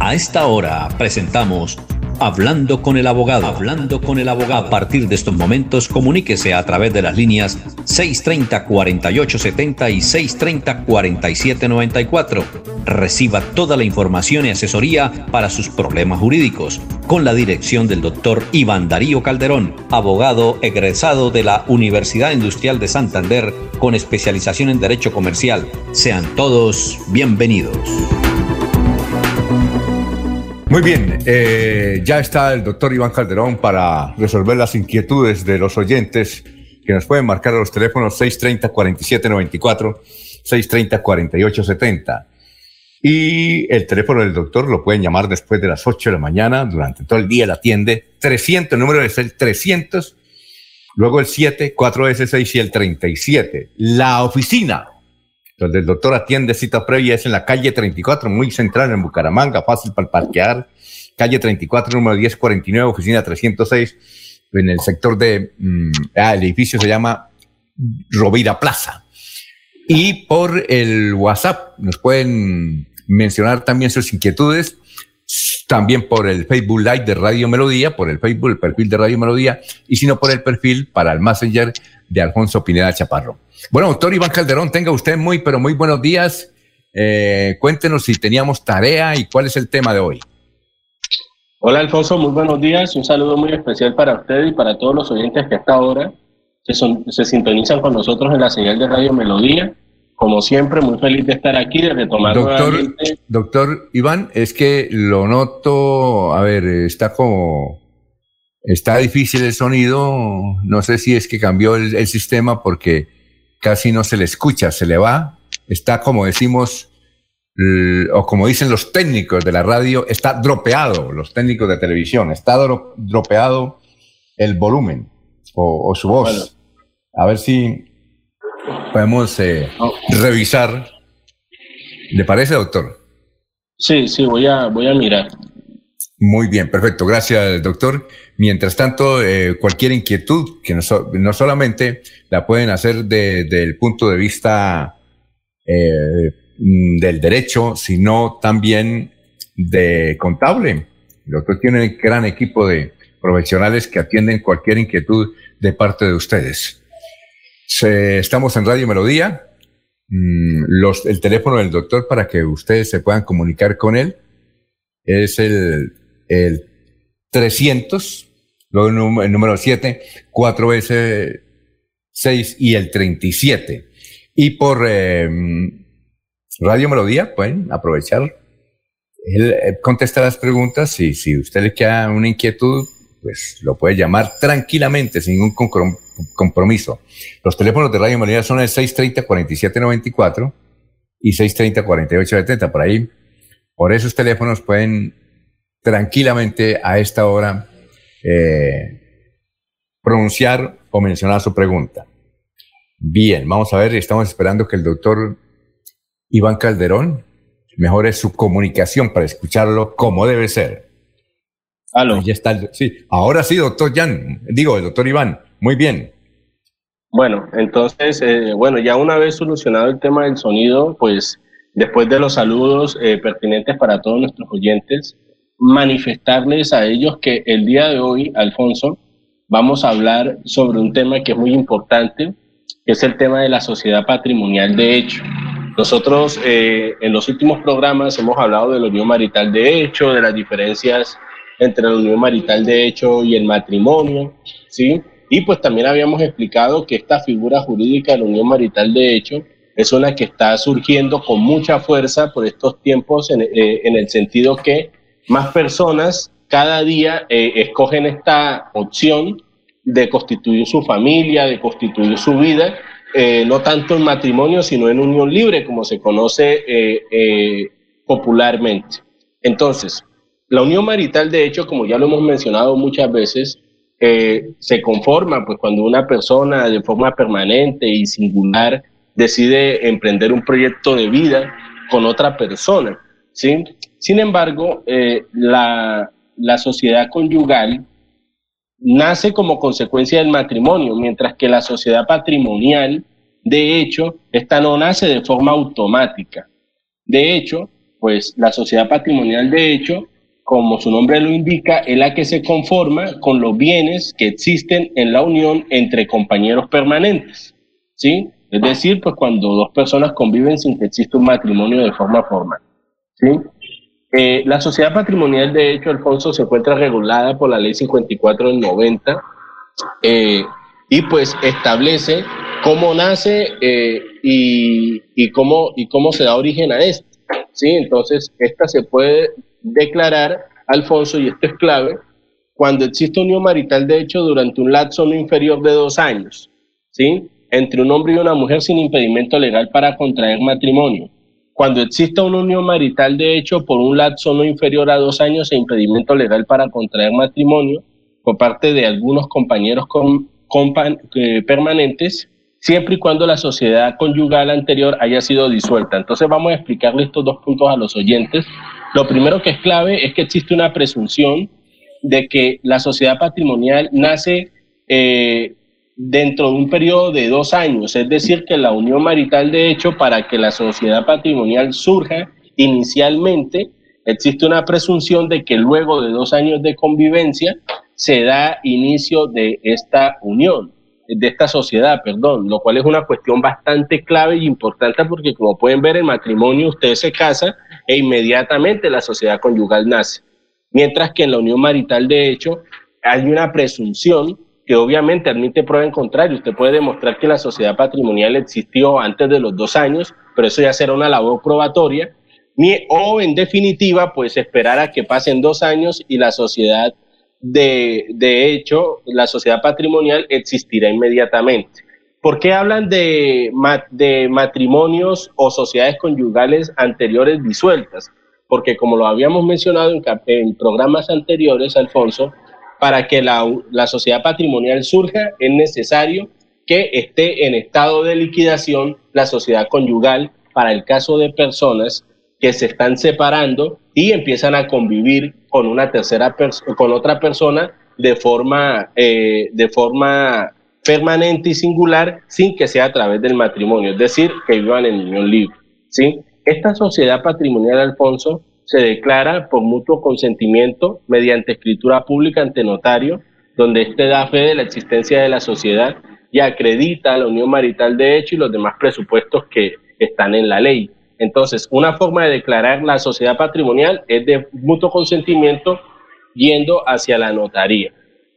A esta hora presentamos Hablando con el abogado. Hablando con el abogado. A partir de estos momentos, comuníquese a través de las líneas 630-4870 y 630-4794. Reciba toda la información y asesoría para sus problemas jurídicos con la dirección del doctor Iván Darío Calderón, abogado egresado de la Universidad Industrial de Santander con especialización en Derecho Comercial. Sean todos bienvenidos. Muy bien, eh, ya está el doctor Iván Calderón para resolver las inquietudes de los oyentes que nos pueden marcar a los teléfonos 630-4794, 630-4870. Y el teléfono del doctor lo pueden llamar después de las 8 de la mañana, durante todo el día la atiende. 300, el número es el 300, luego el 7, 4S6 y el 37. La oficina donde el doctor atiende cita previa es en la calle 34, muy central en Bucaramanga, fácil para parquear. Calle 34, número 1049, oficina 306, en el sector de, mm, ah, el edificio se llama Rovira Plaza. Y por el WhatsApp nos pueden mencionar también sus inquietudes, también por el Facebook Live de Radio Melodía, por el Facebook, el perfil de Radio Melodía, y si no por el perfil para el Messenger de Alfonso Pineda Chaparro. Bueno, doctor Iván Calderón, tenga usted muy, pero muy buenos días. Eh, cuéntenos si teníamos tarea y cuál es el tema de hoy. Hola Alfonso, muy buenos días. Un saludo muy especial para usted y para todos los oyentes que hasta ahora se, se sintonizan con nosotros en la señal de Radio Melodía. Como siempre, muy feliz de estar aquí, de retomar doctor, Doctor Iván, es que lo noto, a ver, está como, está difícil el sonido, no sé si es que cambió el sistema porque casi no se le escucha, se le va, está como decimos, o como dicen los técnicos de la radio, está dropeado, los técnicos de televisión, está dropeado el volumen o, su voz. A ver si podemos eh, revisar. ¿Le parece, doctor? Sí, sí, voy a, voy a mirar. Muy bien, perfecto. Gracias, doctor. Mientras tanto, eh, cualquier inquietud, que no, solamente la pueden hacer desde el punto de vista eh, mm, del derecho, sino también de contable. El doctor tiene un gran equipo de profesionales que atienden cualquier inquietud de parte de ustedes. Estamos en Radio Melodía. Mm, los, el teléfono del doctor para que ustedes se puedan comunicar con él es el el 300, luego el número 7, 4 veces 6 y el 37. Y por em, Radio Melodía pueden aprovechar, él eh, contesta las preguntas y si usted le queda una inquietud, pues lo puede llamar tranquilamente, sin ningún compromiso. Los teléfonos de Radio Melodía son el 630-4794 y 630-4870. Por ahí, por esos teléfonos pueden tranquilamente a esta hora eh, pronunciar o mencionar su pregunta. Bien, vamos a ver, estamos esperando que el doctor Iván Calderón mejore su comunicación para escucharlo como debe ser. Aló. Ya está, sí, ahora sí, doctor Jan, digo, el doctor Iván, muy bien. Bueno, entonces, eh, bueno, ya una vez solucionado el tema del sonido, pues después de los saludos eh, pertinentes para todos nuestros oyentes, manifestarles a ellos que el día de hoy, Alfonso, vamos a hablar sobre un tema que es muy importante, que es el tema de la sociedad patrimonial de hecho. Nosotros eh, en los últimos programas hemos hablado de la unión marital de hecho, de las diferencias entre la unión marital de hecho y el matrimonio, ¿sí? Y pues también habíamos explicado que esta figura jurídica de la unión marital de hecho es una que está surgiendo con mucha fuerza por estos tiempos en, eh, en el sentido que más personas cada día eh, escogen esta opción de constituir su familia, de constituir su vida, eh, no tanto en matrimonio, sino en unión libre, como se conoce eh, popularmente. Entonces, la unión marital, de hecho, como ya lo hemos mencionado muchas veces, se conforma pues cuando una persona de forma permanente y singular decide emprender un proyecto de vida con otra persona. Sin embargo, eh, la, sociedad conyugal nace como consecuencia del matrimonio, mientras que la sociedad patrimonial, de hecho, esta no nace de forma automática. De hecho, pues la sociedad patrimonial de hecho, como su nombre lo indica, es la que se conforma con los bienes que existen en la unión entre compañeros permanentes, ¿sí? Es decir, pues cuando dos personas conviven sin que exista un matrimonio de forma formal, ¿sí? Eh, la sociedad patrimonial, de hecho, Alfonso, se encuentra regulada por la ley 54 del 90 eh, y pues establece cómo nace eh, y, cómo, y cómo se da origen a esto. ¿sí? Entonces, esta se puede declarar, Alfonso, y esto es clave, cuando existe unión marital de hecho durante un lapso no inferior de dos años, ¿sí? entre un hombre y una mujer sin impedimento legal para contraer matrimonio. Cuando exista una unión marital de hecho por un lapso no inferior a dos años e impedimento legal para contraer matrimonio por parte de algunos compañeros eh, permanentes, siempre y cuando la sociedad conyugal anterior haya sido disuelta. Entonces vamos a explicarle estos dos puntos a los oyentes. Lo primero que es clave es que existe una presunción de que la sociedad patrimonial nace eh, dentro de un periodo de dos años, es decir, que la unión marital de hecho para que la sociedad patrimonial surja inicialmente, existe una presunción de que luego de dos años de convivencia se da inicio de esta unión de esta sociedad, perdón, lo cual es una cuestión bastante clave y importante porque como pueden ver, el matrimonio usted se casa e inmediatamente la sociedad conyugal nace. Mientras que en la unión marital, de hecho, hay una presunción que obviamente admite prueba en contrario. Usted puede demostrar que la sociedad patrimonial existió antes de los dos años, pero eso ya será una labor probatoria. O en definitiva, pues esperar a que pasen dos años y la sociedad de, hecho, la sociedad patrimonial existirá inmediatamente. ¿Por qué hablan de, de matrimonios o sociedades conyugales anteriores disueltas? Porque como lo habíamos mencionado en, en programas anteriores, Alfonso, para que la, la sociedad patrimonial surja es necesario que esté en estado de liquidación la sociedad conyugal para el caso de personas que se están separando y empiezan a convivir con una tercera con otra persona de forma, eh, de forma permanente y singular sin que sea a través del matrimonio, es decir, que vivan en unión libre. ¿sí? Esta sociedad patrimonial, Alfonso, se declara por mutuo consentimiento mediante escritura pública ante notario, donde éste da fe de la existencia de la sociedad y acredita la unión marital de hecho y los demás presupuestos que están en la ley. Entonces, una forma de declarar la sociedad patrimonial es de mutuo consentimiento yendo hacia la notaría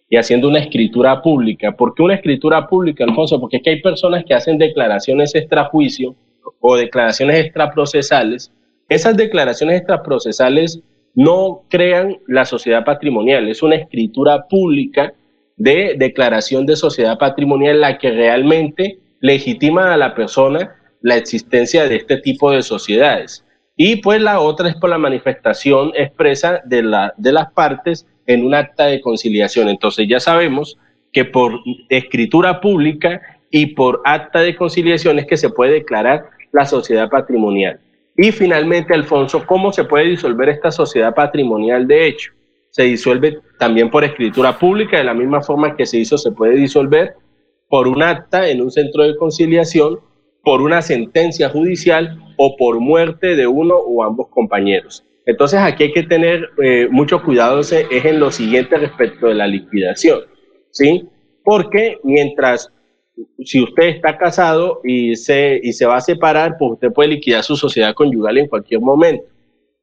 y haciendo una escritura pública. ¿Por qué una escritura pública, Alfonso? Porque es que hay personas que hacen declaraciones extrajuicio o declaraciones extraprocesales. Esas declaraciones extraprocesales no crean la sociedad patrimonial, es una escritura pública de declaración de sociedad patrimonial la que realmente legitima a la persona la existencia de este tipo de sociedades. Y pues la otra es por la manifestación expresa de, la, de las partes en un acta de conciliación. Entonces ya sabemos que por escritura pública y por acta de conciliación es que se puede declarar la sociedad patrimonial. Y finalmente, Alfonso, ¿cómo se puede disolver esta sociedad patrimonial de hecho? Se disuelve también por escritura pública, de la misma forma que se hizo, se puede disolver por un acta en un centro de conciliación por una sentencia judicial o por muerte de uno o ambos compañeros. Entonces aquí hay que tener eh, mucho cuidado es en lo siguiente respecto de la liquidación, ¿sí? Porque mientras, si usted está casado y se, y se va a separar, pues usted puede liquidar su sociedad conyugal en cualquier momento.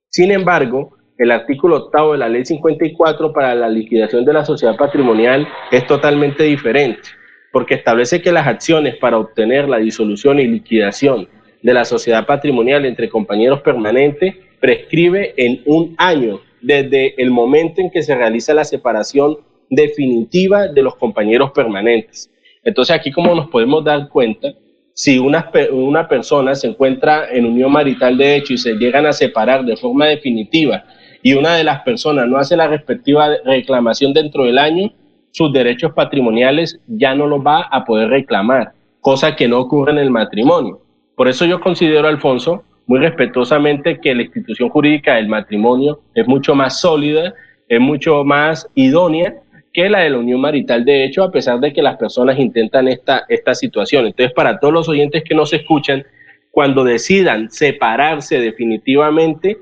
Sin embargo, el artículo octavo de la ley 54 para la liquidación de la sociedad patrimonial es totalmente diferente porque establece que las acciones para obtener la disolución y liquidación de la sociedad patrimonial entre compañeros permanentes prescribe en un año desde el momento en que se realiza la separación definitiva de los compañeros permanentes. Entonces aquí como nos podemos dar cuenta, si una, una persona se encuentra en unión marital de hecho y se llegan a separar de forma definitiva y una de las personas no hace la respectiva reclamación dentro del año, sus derechos patrimoniales ya no los va a poder reclamar, cosa que no ocurre en el matrimonio. Por eso yo considero, Alfonso, muy respetuosamente que la institución jurídica del matrimonio es mucho más sólida, es mucho más idónea que la de la unión marital, de hecho, a pesar de que las personas intentan esta, esta situación. Entonces, para todos los oyentes que nos escuchan, cuando decidan separarse definitivamente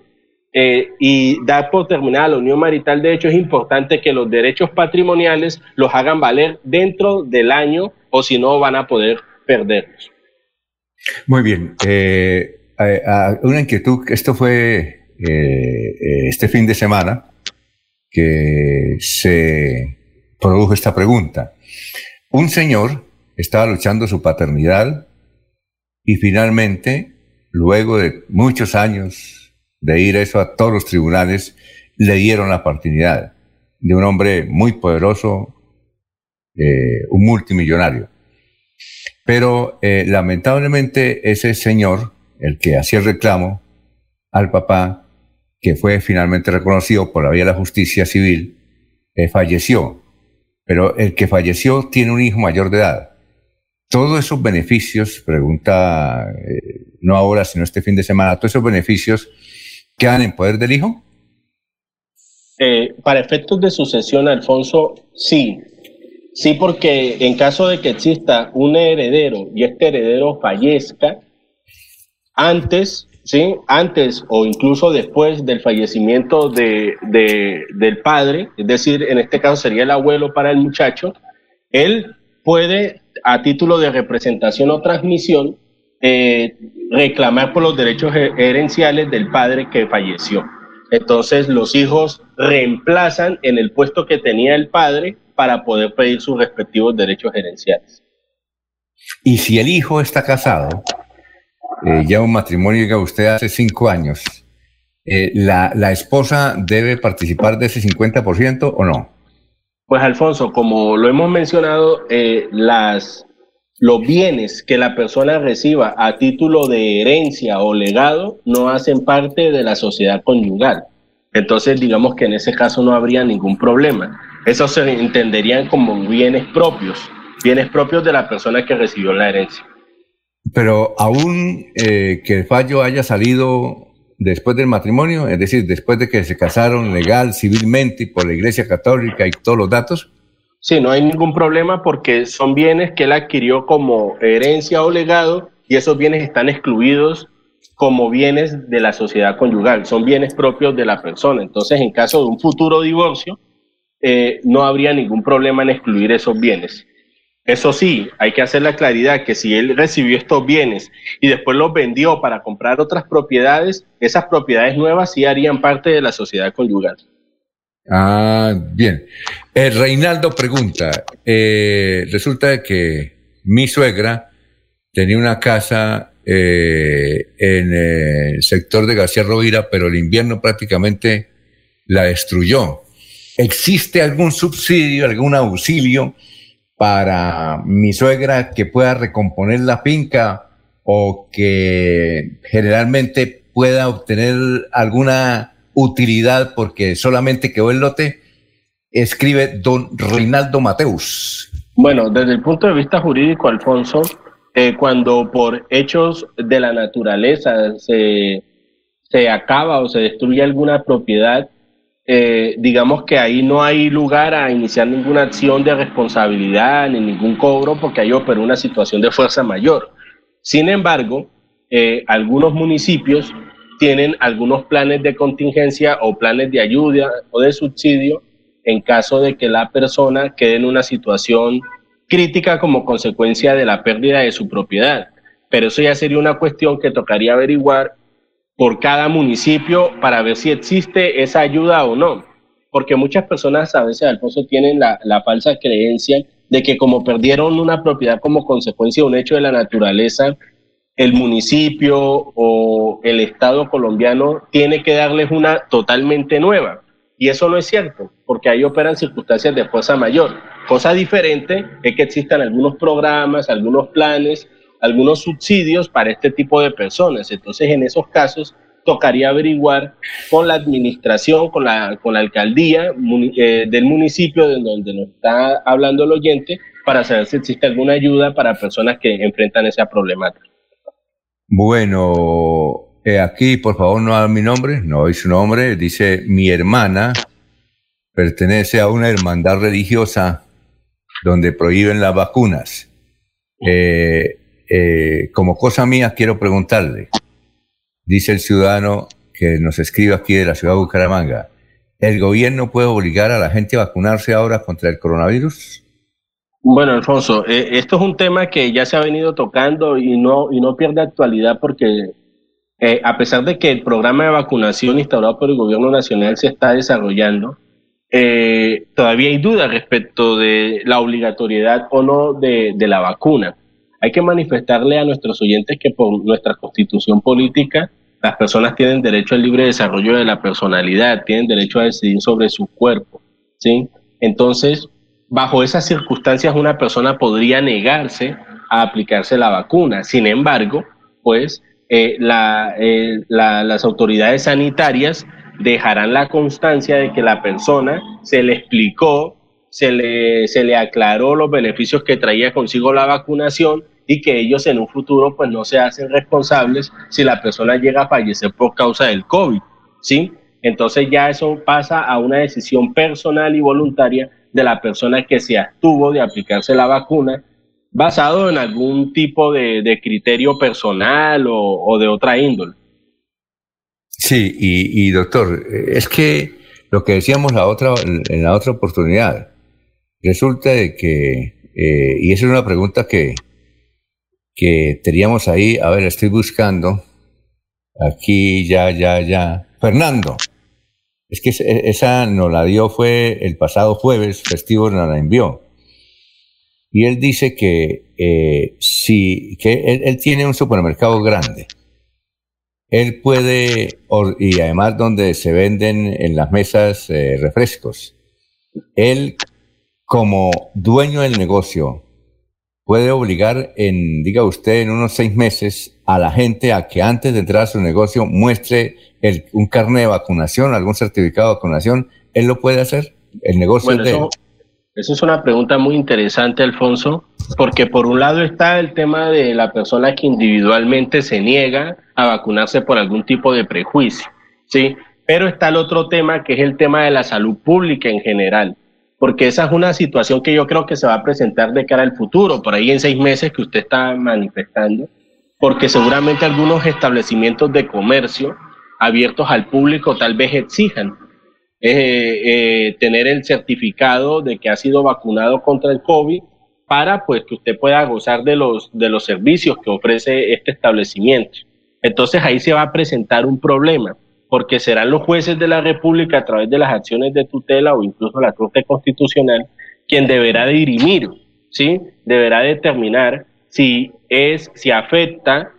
eh, y dar por terminada la unión marital, de hecho es importante que los derechos patrimoniales los hagan valer dentro del año o si no van a poder perderlos. Muy bien. Eh, una inquietud, esto fue eh, este fin de semana que se produjo esta pregunta. Un señor estaba luchando su paternidad y finalmente, luego de muchos años de ir eso a todos los tribunales, le dieron la paternidad de un hombre muy poderoso, eh, un multimillonario. Pero eh, lamentablemente ese señor, el que hacía el reclamo al papá, que fue finalmente reconocido por la vía de la justicia civil, eh, falleció. Pero el que falleció tiene un hijo mayor de edad. Todos esos beneficios, pregunta, no ahora, sino este fin de semana, todos esos beneficios quedan en poder del hijo? Eh, para efectos de sucesión, Alfonso, sí. Sí, porque en caso de que exista un heredero y este heredero fallezca, antes ¿sí? Antes o incluso después del fallecimiento de, del padre, es decir, en este caso sería el abuelo para el muchacho, él puede, a título de representación o transmisión, eh, reclamar por los derechos herenciales del padre que falleció. Entonces los hijos reemplazan en el puesto que tenía el padre para poder pedir sus respectivos derechos gerenciales. Y si el hijo está casado, eh, ya un matrimonio que usted hace cinco años, eh, la, la, esposa debe participar de ese 50% o no? Pues Alfonso, como lo hemos mencionado, eh, las, los bienes que la persona reciba a título de herencia o legado no hacen parte de la sociedad conyugal. Entonces, digamos que en ese caso no habría ningún problema. Eso se entenderían como bienes propios, bienes propios de la persona que recibió la herencia. Pero aún eh, que el fallo haya salido después del matrimonio, es decir, después de que se casaron legal, civilmente por la Iglesia Católica y todos los datos. Sí, no hay ningún problema porque son bienes que él adquirió como herencia o legado y esos bienes están excluidos como bienes de la sociedad conyugal, son bienes propios de la persona. Entonces, en caso de un futuro divorcio, eh, no habría ningún problema en excluir esos bienes. Eso sí, hay que hacer la claridad que si él recibió estos bienes y después los vendió para comprar otras propiedades, esas propiedades nuevas sí harían parte de la sociedad conyugal. Ah, bien. Eh, Reinaldo pregunta, eh, resulta que mi suegra tenía una casa eh, en el sector de García Rovira, pero el invierno prácticamente la destruyó. ¿Existe algún subsidio, algún auxilio? para mi suegra que pueda recomponer la finca o que generalmente pueda obtener alguna utilidad porque solamente quedó el lote, escribe don Reinaldo Mateus. Bueno, desde el punto de vista jurídico, Alfonso, eh, cuando por hechos de la naturaleza se, se acaba o se destruye alguna propiedad, eh, digamos que ahí no hay lugar a iniciar ninguna acción de responsabilidad ni ningún cobro porque hay operó una situación de fuerza mayor. Sin embargo, eh, algunos municipios tienen algunos planes de contingencia o planes de ayuda o de subsidio en caso de que la persona quede en una situación crítica como consecuencia de la pérdida de su propiedad. Pero eso ya sería una cuestión que tocaría averiguar por cada municipio para ver si existe esa ayuda o no. Porque muchas personas a veces, Alfonso, tienen la, la falsa creencia de que como perdieron una propiedad como consecuencia de un hecho de la naturaleza, el municipio o el Estado colombiano tiene que darles una totalmente nueva. Y eso no es cierto, porque ahí operan circunstancias de fuerza mayor. Cosa diferente es que existan algunos programas, algunos planes algunos subsidios para este tipo de personas. Entonces, en esos casos, tocaría averiguar con la administración, con la, con la alcaldía eh, del municipio de donde nos está hablando el oyente, para saber si existe alguna ayuda para personas que enfrentan esa problemática. Bueno, eh, aquí por favor no haga mi nombre, no doy su nombre, dice mi hermana pertenece a una hermandad religiosa donde prohíben las vacunas. Eh, eh, como cosa mía, quiero preguntarle, dice el ciudadano que nos escribe aquí de la ciudad de Bucaramanga, ¿el gobierno puede obligar a la gente a vacunarse ahora contra el coronavirus? Bueno, Alfonso, eh, esto es un tema que ya se ha venido tocando y no, y no pierde actualidad porque eh, a pesar de que el programa de vacunación instaurado por el gobierno nacional se está desarrollando, eh, todavía hay dudas respecto de la obligatoriedad o no de, de la vacuna. Hay que manifestarle a nuestros oyentes que por nuestra constitución política las personas tienen derecho al libre desarrollo de la personalidad, tienen derecho a decidir sobre su cuerpo, ¿sí? Entonces, bajo esas circunstancias una persona podría negarse a aplicarse la vacuna. Sin embargo, pues eh, eh, las autoridades sanitarias dejarán la constancia de que la persona se le explicó, se le, se le aclaró los beneficios que traía consigo la vacunación y que ellos en un futuro pues no se hacen responsables si la persona llega a fallecer por causa del COVID, ¿sí? Entonces ya eso pasa a una decisión personal y voluntaria de la persona que se abstuvo de aplicarse la vacuna basado en algún tipo de, criterio personal o, de otra índole. Sí, y, doctor, es que lo que decíamos la otra, en la otra oportunidad, resulta de que, eh, y esa es una pregunta que, que teníamos ahí, a ver, estoy buscando, aquí, ya, ya, ya, Fernando, es que esa nos la dio fue el pasado jueves, festivo nos la envió. Y él dice que eh, si que él, tiene un supermercado grande, él puede, y además donde se venden en las mesas eh, refrescos, él como dueño del negocio puede obligar en, diga usted, en unos seis meses a la gente a que antes de entrar a su negocio muestre un carnet de vacunación, algún certificado de vacunación, ¿él lo puede hacer? El negocio de... Eso, eso es una pregunta muy interesante, Alfonso, porque por un lado está el tema de la persona que individualmente se niega a vacunarse por algún tipo de prejuicio, ¿sí? Pero está el otro tema que es el tema de la salud pública en general, porque esa es una situación que yo creo que se va a presentar de cara al futuro, por ahí en seis meses que usted está manifestando, porque seguramente algunos establecimientos de comercio abiertos al público tal vez exijan eh, eh, tener el certificado de que ha sido vacunado contra el COVID para pues que usted pueda gozar de los, de los servicios que ofrece este establecimiento. Entonces ahí se va a presentar un problema, porque serán los jueces de la República a través de las acciones de tutela o incluso la Corte Constitucional quien deberá dirimir, ¿sí? Deberá determinar si es, si afecta,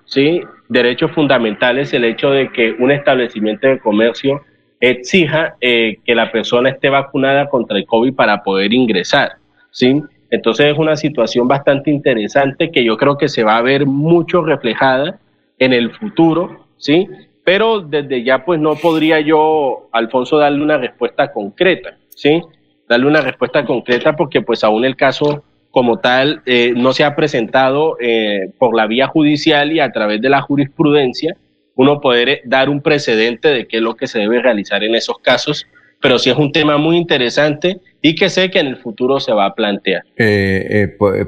derechos fundamentales el hecho de que un establecimiento de comercio exija eh, que la persona esté vacunada contra el COVID para poder ingresar, ¿sí? Entonces es una situación bastante interesante que yo creo que se va a ver mucho reflejada en el futuro, ¿sí? Pero desde ya pues no podría yo, Alfonso, darle una respuesta concreta, ¿sí? Darle una respuesta concreta porque pues aún el caso como tal eh, no se ha presentado eh, por la vía judicial y a través de la jurisprudencia, uno poder eh, dar un precedente de qué es lo que se debe realizar en esos casos, pero sí es un tema muy interesante y que sé que en el futuro se va a plantear.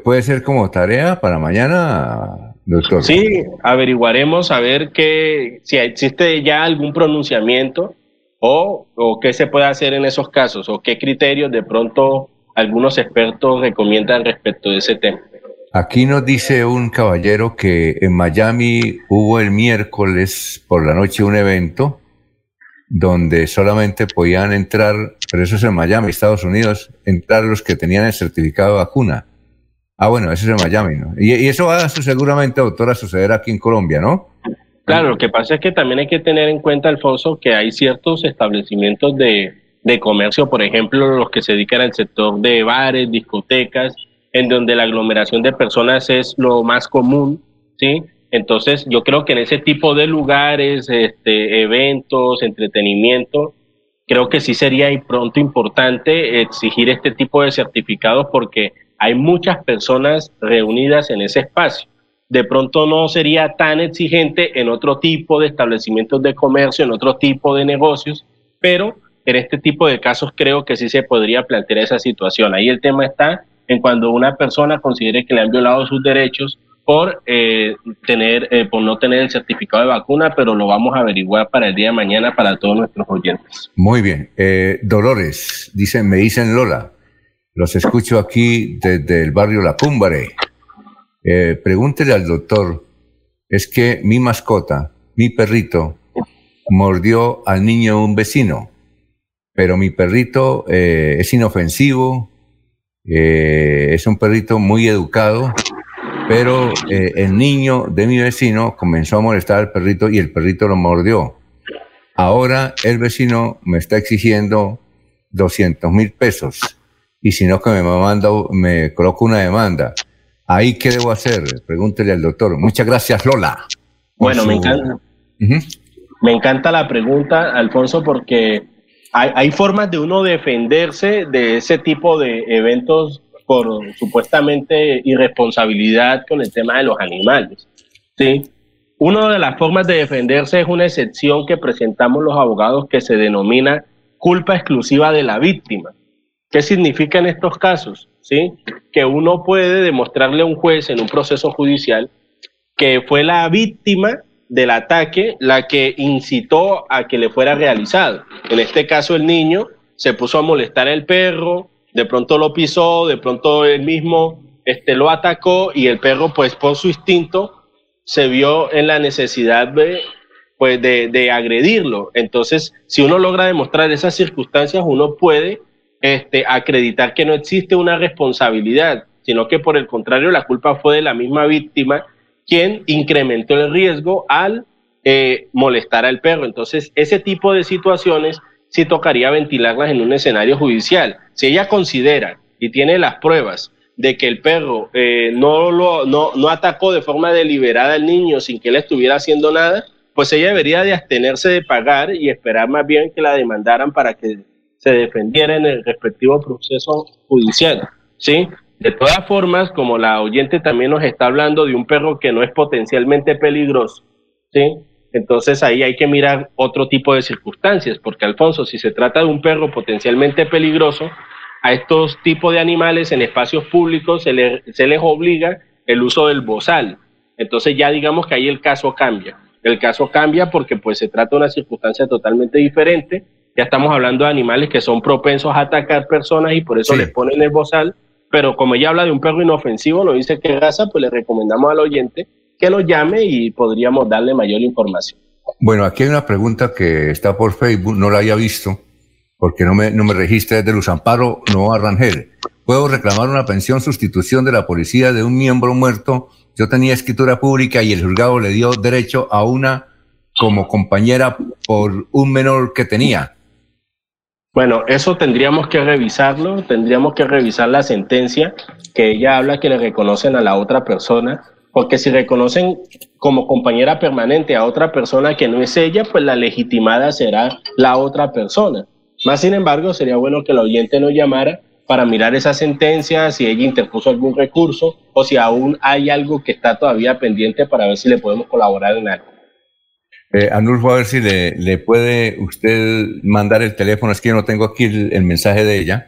¿Puede ser como tarea para mañana, doctor? Sí, averiguaremos a ver que, si existe ya algún pronunciamiento o, o qué se puede hacer en esos casos o qué criterios de pronto algunos expertos recomiendan respecto de ese tema. Aquí nos dice un caballero que en Miami hubo el miércoles por la noche un evento donde solamente podían entrar, pero eso es en Miami, Estados Unidos, entrar los que tenían el certificado de vacuna. Ah, bueno, eso es en Miami, ¿no? Y, y eso va a seguramente, doctor, a suceder aquí en Colombia, ¿no? Claro, lo que pasa es que también hay que tener en cuenta, Alfonso, que hay ciertos establecimientos de, de comercio, por ejemplo, los que se dedican al sector de bares, discotecas, en donde la aglomeración de personas es lo más común, ¿sí? Entonces, yo creo que en ese tipo de lugares, este, eventos, entretenimiento, creo que sí sería y pronto importante exigir este tipo de certificados porque hay muchas personas reunidas en ese espacio. De pronto no sería tan exigente en otro tipo de establecimientos de comercio, en otro tipo de negocios, pero en este tipo de casos creo que sí se podría plantear esa situación. Ahí el tema está en cuando una persona considere que le han violado sus derechos por eh, tener eh, por no tener el certificado de vacuna, pero lo vamos a averiguar para el día de mañana para todos nuestros oyentes. Muy bien. Eh, Dolores, dicen, me dicen Lola, los escucho aquí desde el barrio La Cúmbare. pregúntele al doctor, es que mi mascota, mi perrito, mordió al niño un vecino, pero mi perrito es inofensivo, es un perrito muy educado pero eh, el niño de mi vecino comenzó a molestar al perrito y el perrito lo mordió. Ahora el vecino me está exigiendo 200 mil pesos y si no que me manda, me coloco una demanda. ¿Ahí qué debo hacer? Pregúntele al doctor. Muchas gracias, Lola. Bueno, me encanta. Me encanta la pregunta, Alfonso, porque hay, formas de uno defenderse de ese tipo de eventos por supuestamente irresponsabilidad con el tema de los animales. ¿sí? Una de las formas de defenderse es una excepción que presentamos los abogados que se denomina culpa exclusiva de la víctima. ¿Qué significa en estos casos? ¿Sí? Que uno puede demostrarle a un juez en un proceso judicial que fue la víctima del ataque la que incitó a que le fuera realizado. En este caso el niño se puso a molestar al perro, de pronto lo pisó, de pronto él mismo este, lo atacó y el perro, pues por su instinto, se vio en la necesidad de, pues, de, agredirlo. Entonces, si uno logra demostrar esas circunstancias, uno puede este, acreditar que no existe una responsabilidad, sino que por el contrario la culpa fue de la misma víctima quien incrementó el riesgo al eh, molestar al perro. Entonces, ese tipo de situaciones sí tocaría ventilarlas en un escenario judicial. Si ella considera y tiene las pruebas de que el perro eh, no, lo, no, no atacó de forma deliberada al niño sin que él estuviera haciendo nada, pues ella debería de abstenerse de pagar y esperar más bien que la demandaran para que se defendiera en el respectivo proceso judicial. ¿sí? De todas formas, como la oyente también nos está hablando de un perro que no es potencialmente peligroso, ¿sí? Entonces ahí hay que mirar otro tipo de circunstancias, porque Alfonso, si se trata de un perro potencialmente peligroso, a estos tipos de animales en espacios públicos se, les obliga el uso del bozal. Entonces ya digamos que ahí el caso cambia. El caso cambia porque pues se trata de una circunstancia totalmente diferente. Ya estamos hablando de animales que son propensos a atacar personas y por eso les ponen el bozal. Pero como ella habla de un perro inofensivo, no dice qué raza, pues le recomendamos al oyente que nos llame y podríamos darle mayor información. Bueno, aquí hay una pregunta que está por Facebook, no la había visto, porque no me, no me registra, es de Luz Amparo Noa Rangel. ¿Puedo reclamar una pensión sustitución de la policía de un miembro muerto? Yo tenía escritura pública y el juzgado le dio derecho a una como compañera por un menor que tenía. Bueno, eso tendríamos que revisarlo, tendríamos que revisar la sentencia que ella habla que le reconocen a la otra persona porque si reconocen como compañera permanente a otra persona que no es ella, pues la legitimada será la otra persona. Más sin embargo, sería bueno que el oyente nos llamara para mirar esa sentencia, si ella interpuso algún recurso o si aún hay algo que está todavía pendiente para ver si le podemos colaborar en algo. Eh, Anulfo, a ver si le, puede usted mandar el teléfono. Es que yo no tengo aquí el, mensaje de ella.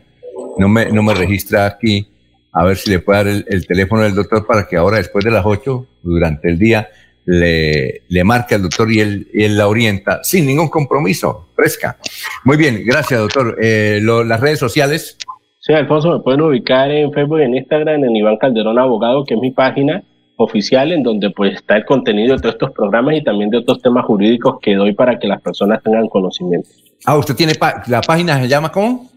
No me, no me registra aquí a ver si le puede dar el, teléfono del doctor para que ahora, después de las 8, durante el día, le, le marque al doctor y él, él, la orienta sin ningún compromiso, fresca. Muy bien, gracias, doctor. Eh, las redes sociales. Sí, Alfonso, me pueden ubicar en Facebook y en Instagram en Iván Calderón Abogado, que es mi página oficial en donde pues está el contenido de todos estos programas y también de otros temas jurídicos que doy para que las personas tengan conocimiento. Ah, usted tiene la página se llama ¿cómo?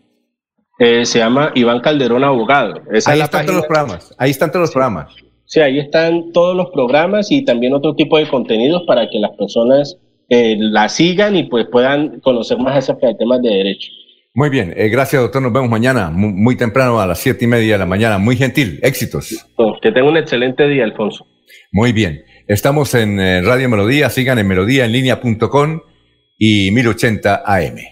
Eh, se llama Iván Calderón Abogado. ahí están todos los programas. Ahí están todos los programas. Sí, ahí están todos los programas y también otro tipo de contenidos para que las personas eh, la sigan y pues puedan conocer más acerca de temas de derecho. Muy bien, eh, gracias doctor, nos vemos mañana muy, temprano a las siete y media de la mañana, muy gentil, éxitos. que tenga un excelente día, Alfonso. Muy bien, estamos en Radio Melodía, sigan en melodíaenlínea.com y 1080 AM.